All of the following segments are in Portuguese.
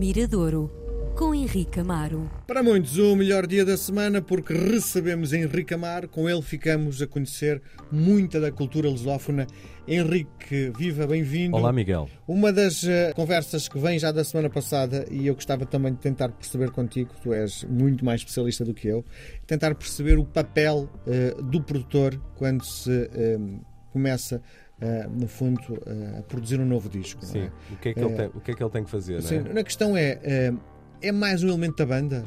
Miradouro, com Henrique Amaro. Para muitos, o melhor dia da semana porque recebemos Henrique Amaro. Com ele ficamos a conhecer muita da cultura lusófona. Henrique, viva, bem-vindo. Olá, Miguel. Uma das uh, conversas que vem já da semana passada e eu gostava também de tentar perceber contigo, tu és muito mais especialista do que eu, tentar perceber o papel uh, do produtor quando se uh, começa Uh, no fundo, uh, a produzir um novo disco. Sim. É? O, que é que ele tem, o que é que ele tem que fazer? Sim, não é? a questão é: é mais um elemento da banda?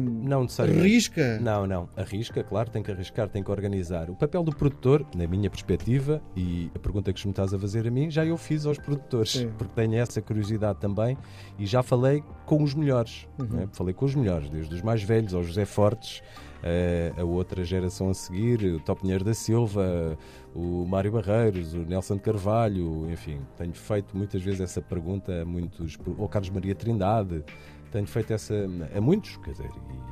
não necessariamente. Arrisca? Não, não. Arrisca, claro, tem que arriscar, tem que organizar. O papel do produtor, na minha perspectiva, e a pergunta que me estás a fazer a mim, já eu fiz aos produtores, Sim. porque tenho essa curiosidade também e já falei com os melhores. Uhum. é? Falei com os melhores, desde os mais velhos aos José Fortes, eh, a outra geração a seguir, o Top Pinheiro da Silva, o Mário Barreiros, o Nelson Carvalho, enfim, tenho feito muitas vezes essa pergunta a muitos, ou Carlos Maria Trindade, tenho feito essa a muitos, quer dizer,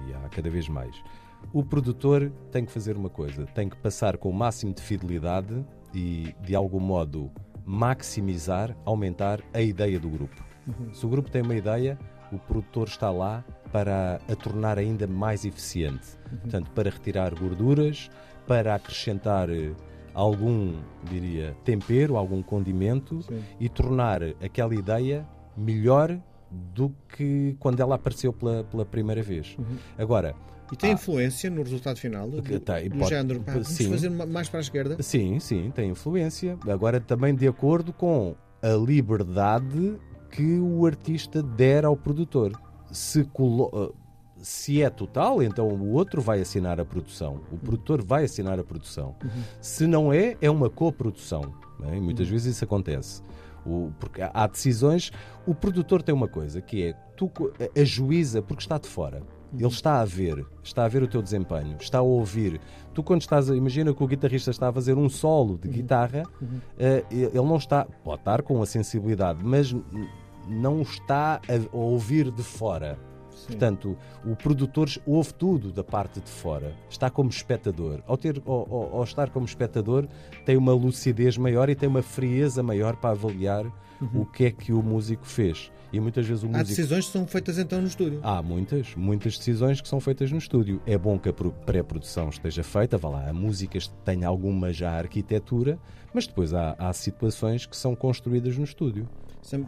e há cada vez mais. O produtor tem que fazer uma coisa, tem que passar com o máximo de fidelidade e, de algum modo, maximizar, aumentar a ideia do grupo. Se o grupo tem uma ideia, o produtor está lá para a tornar ainda mais eficiente. Portanto, para retirar gorduras, para acrescentar eh, algum, diria, tempero, algum condimento Sim. e tornar aquela ideia melhor do que quando ela apareceu pela, pela primeira vez. Agora, E tem Ah. influência no resultado final? Do, Tem, do pode- género, pá, vamos sim. fazer ma- mais para a esquerda? Sim, sim, tem influência. Agora, também de acordo com a liberdade que o artista der ao produtor. Se, colo- eh, se é total, então o outro vai assinar a produção. O produtor vai assinar a produção. Se não é, é uma coprodução. não é? E muitas vezes isso acontece. O- porque há decisões. O produtor tem uma coisa que é tu ajuiza porque está de fora. Ele está a ver, está a ver o teu desempenho, está a ouvir. Tu, quando estás a. Imagina que o guitarrista está a fazer um solo de guitarra, eh, ele não está. Pode estar com a sensibilidade, mas não está a, ouvir de fora. Portanto, o produtor ouve tudo da parte de fora, está como espectador. Ao, ter, ao, ao- estar como espectador, tem uma lucidez maior e tem uma frieza maior para avaliar o que é que o músico fez. E muitas vezes o Há músico. decisões que são feitas então no estúdio. Há muitas, muitas decisões que são feitas no estúdio. É bom que a pro- pré-produção esteja feita, vá lá, a música tenha alguma já arquitetura, mas depois há, há situações que são construídas no estúdio.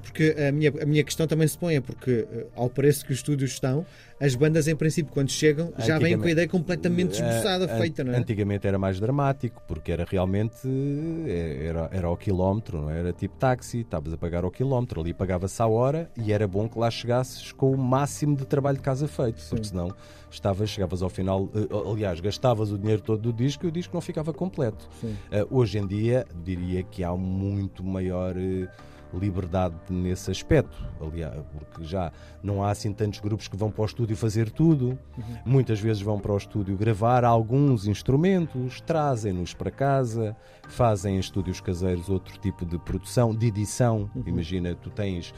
Porque a minha, a minha questão também se põe, é porque eh, ao preço que os estúdios estão, as bandas em princípio quando chegam já vêm com a ideia completamente esboçada, Eh, feita, não é? Antigamente era mais dramático, porque era realmente eh, era, era ao quilómetro, não é? era tipo táxi, estavas a pagar ao quilómetro, ali pagava-se à hora e era bom que lá chegasses com o máximo de trabalho de casa feito, porque senão estavas, chegavas ao final, aliás, gastavas o dinheiro todo do disco e o disco não ficava completo. Sim. Hoje em dia diria que há muito maior liberdade nesse aspecto, aliás, porque já não há assim tantos grupos que vão para o estúdio fazer tudo. Muitas vezes vão para o estúdio gravar alguns instrumentos, trazem-nos para casa, fazem em estúdios caseiros outro tipo de produção, de edição. Imagina, tu tens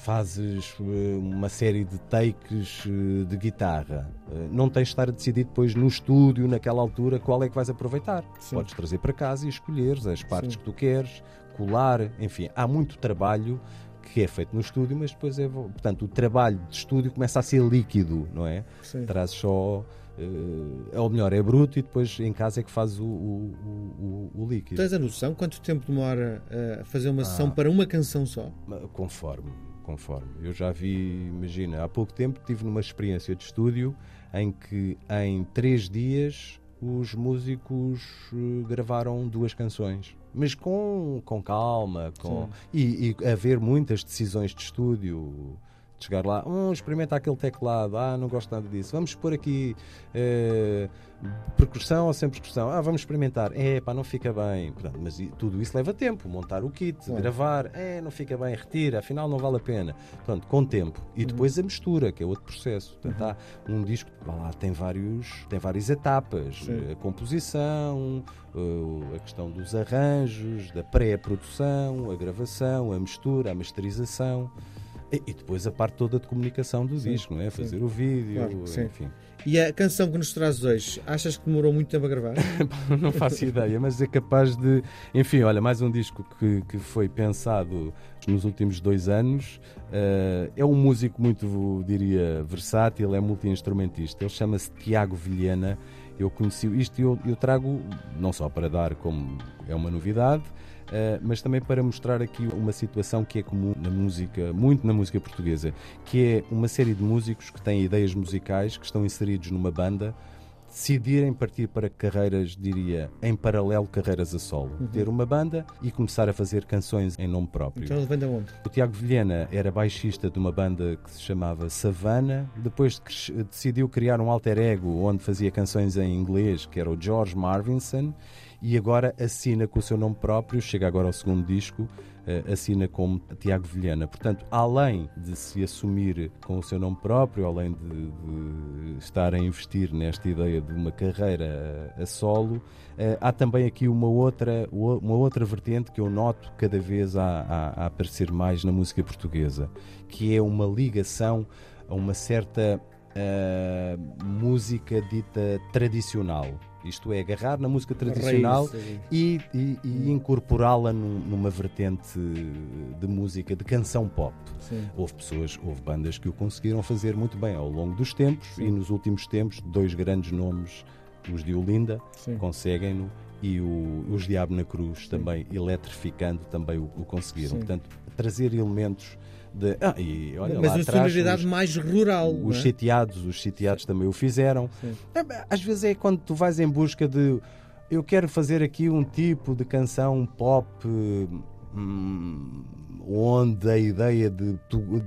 fazes eh, uma série de takes eh, de guitarra. Eh, Não tens de estar a decidir depois no estúdio, naquela altura, qual é que vais aproveitar. Sim. Podes trazer para casa e escolheres as partes Sim. que tu queres, colar, enfim, há muito trabalho que é feito no estúdio, mas depois é. Portanto, o trabalho de estúdio começa a ser líquido, não é? Sim. Trazes só. eh, ou melhor, é bruto e depois em casa é que fazes o, o, o, o- o líquido. Tens a noção quanto tempo demora eh, a fazer uma Ah. sessão para uma canção só? Conforme, conforme. Eu já vi, imagina, há pouco tempo tive numa experiência de estúdio em que em três dias os músicos eh, gravaram duas canções. Mas com, com calma, com, e, e haver muitas decisões de estúdio. De chegar lá, um, experimenta aquele teclado, ah, não gosto nada disso. Vamos pôr aqui eh, percussão ou sem percussão? Ah, vamos experimentar. É, pá, não fica bem. Portanto, mas tudo isso leva tempo. Montar o kit, Claro. gravar, é, não fica bem, retira, afinal não vale a pena. Portanto, com tempo. E depois a mistura, que é outro processo. Portanto, há um disco, vá lá, tem, vários, tem várias etapas. Sim. A composição, eh, a questão dos arranjos, da pré-produção, a gravação, a mistura, a masterização. E, e depois a parte toda de comunicação do Sim, disco, não é? sim. Fazer o vídeo, Claro, sim. enfim. E a canção que nos traz hoje, achas que demorou muito tempo a gravar? não faço ideia, mas é capaz de. Enfim, olha, mais um disco que, que foi pensado nos últimos dois anos. Eh, é um músico muito, diria, versátil, é multi-instrumentista. Ele chama-se Tiago Vilhena. Eu conheci isto eu, eu trago, não só para dar como é uma novidade, eh, mas também para mostrar aqui uma situação que é comum na música, muito na música portuguesa, que é uma série de músicos que têm ideias musicais, que estão inseridos numa banda, decidirem partir para carreiras, diria, em paralelo, carreiras a solo. Ter uma banda e começar a fazer canções em nome próprio. Então de onde? O Tiago Vilhena era baixista de uma banda que se chamava Savannah. Depois decidiu criar um alter ego onde fazia canções em inglês, que era o George Marvinson. E agora assina com o seu nome próprio, chega agora ao segundo disco, eh, assina como Tiago Vilhena. Portanto, além de se assumir com o seu nome próprio, além de, de estar a investir nesta ideia de uma carreira a solo, eh, há também aqui uma outra, uma outra vertente que eu noto cada vez a, a- aparecer mais na música portuguesa, que é uma ligação a uma certa eh, música dita tradicional. Isto é, agarrar na música tradicional Raiz, e, e- e incorporá-la num- numa vertente de música, de canção pop. Sim. Houve pessoas, houve bandas que o conseguiram fazer muito bem ao longo dos tempos Sim. e nos últimos tempos, dois grandes nomes, os de Olinda, conseguem-no e o- os Diabo na Cruz também, eletrificando, também o, o conseguiram. Sim. Portanto, trazer elementos de. Ah, e olha Mas lá atrás, sonoridade mais rural. os é? sitiados, os sitiados também o fizeram. Sim. É, Às vezes é quando tu vais em busca de eu quero fazer aqui um tipo de canção pop hum, onde a ideia de,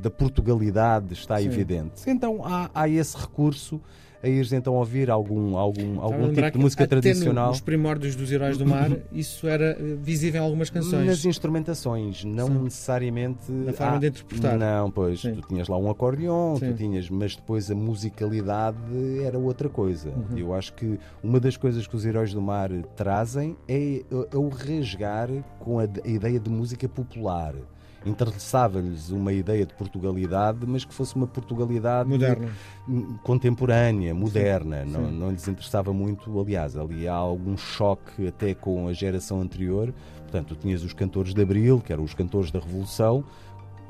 da Portugalidade está Sim. evidente. Então há, há esse recurso a ires então ouvir algum, algum, algum tipo de música tradicional. Nos primórdios dos Heróis do Mar, isso era eh, visível em algumas canções. Nas instrumentações, não Sim. necessariamente. Na forma de interpretar. Não, pois, Sim. tu tinhas lá um acordeão, tu tinhas, mas depois a musicalidade era outra coisa. Uhum. Eu acho que uma das coisas que os Heróis do Mar trazem é, é o rasgar com a, a ideia de música popular. Interessava-lhes uma ideia de Portugalidade, mas que fosse uma Portugalidade Moderna. hum, contemporânea, moderna. Não, sim. não lhes interessava muito. Aliás, ali há algum choque até com a geração anterior. Portanto, tu tinhas os cantores de Abril, que eram os cantores da Revolução.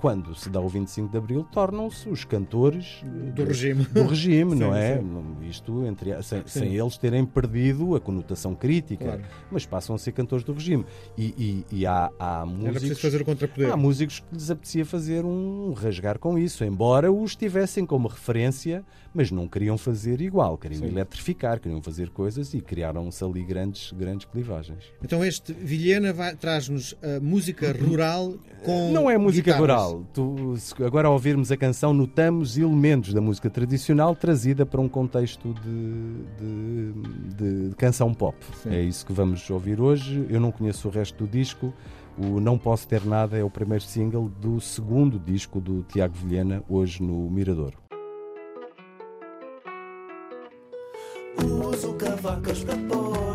Quando se dá o 25 de Abril, tornam-se os cantores eh, Do regime. do regime, não Sim, é? sim. Isto entre, sem, sem eles terem perdido a conotação crítica, Claro. mas passam a ser cantores do regime. E, e- e há, há músicos. fazer o contrapoder. Há músicos que lhes apetecia fazer um rasgar com isso, embora os tivessem como referência, mas não queriam fazer igual, queriam Sim. eletrificar, queriam fazer coisas e criaram-se ali grandes, grandes clivagens. Então este Vilhena traz-nos a música rural com Não é música guitarras. rural. Tu, se agora, ao ouvirmos a canção, notamos elementos da música tradicional trazida para um contexto de, de- de canção pop. Sim. É isso que vamos ouvir hoje. Eu não conheço o resto do disco. O Não Posso Ter Nada é o primeiro single do segundo disco do Tiago Vilhena, hoje no Mirador. Uso cavacas para pôr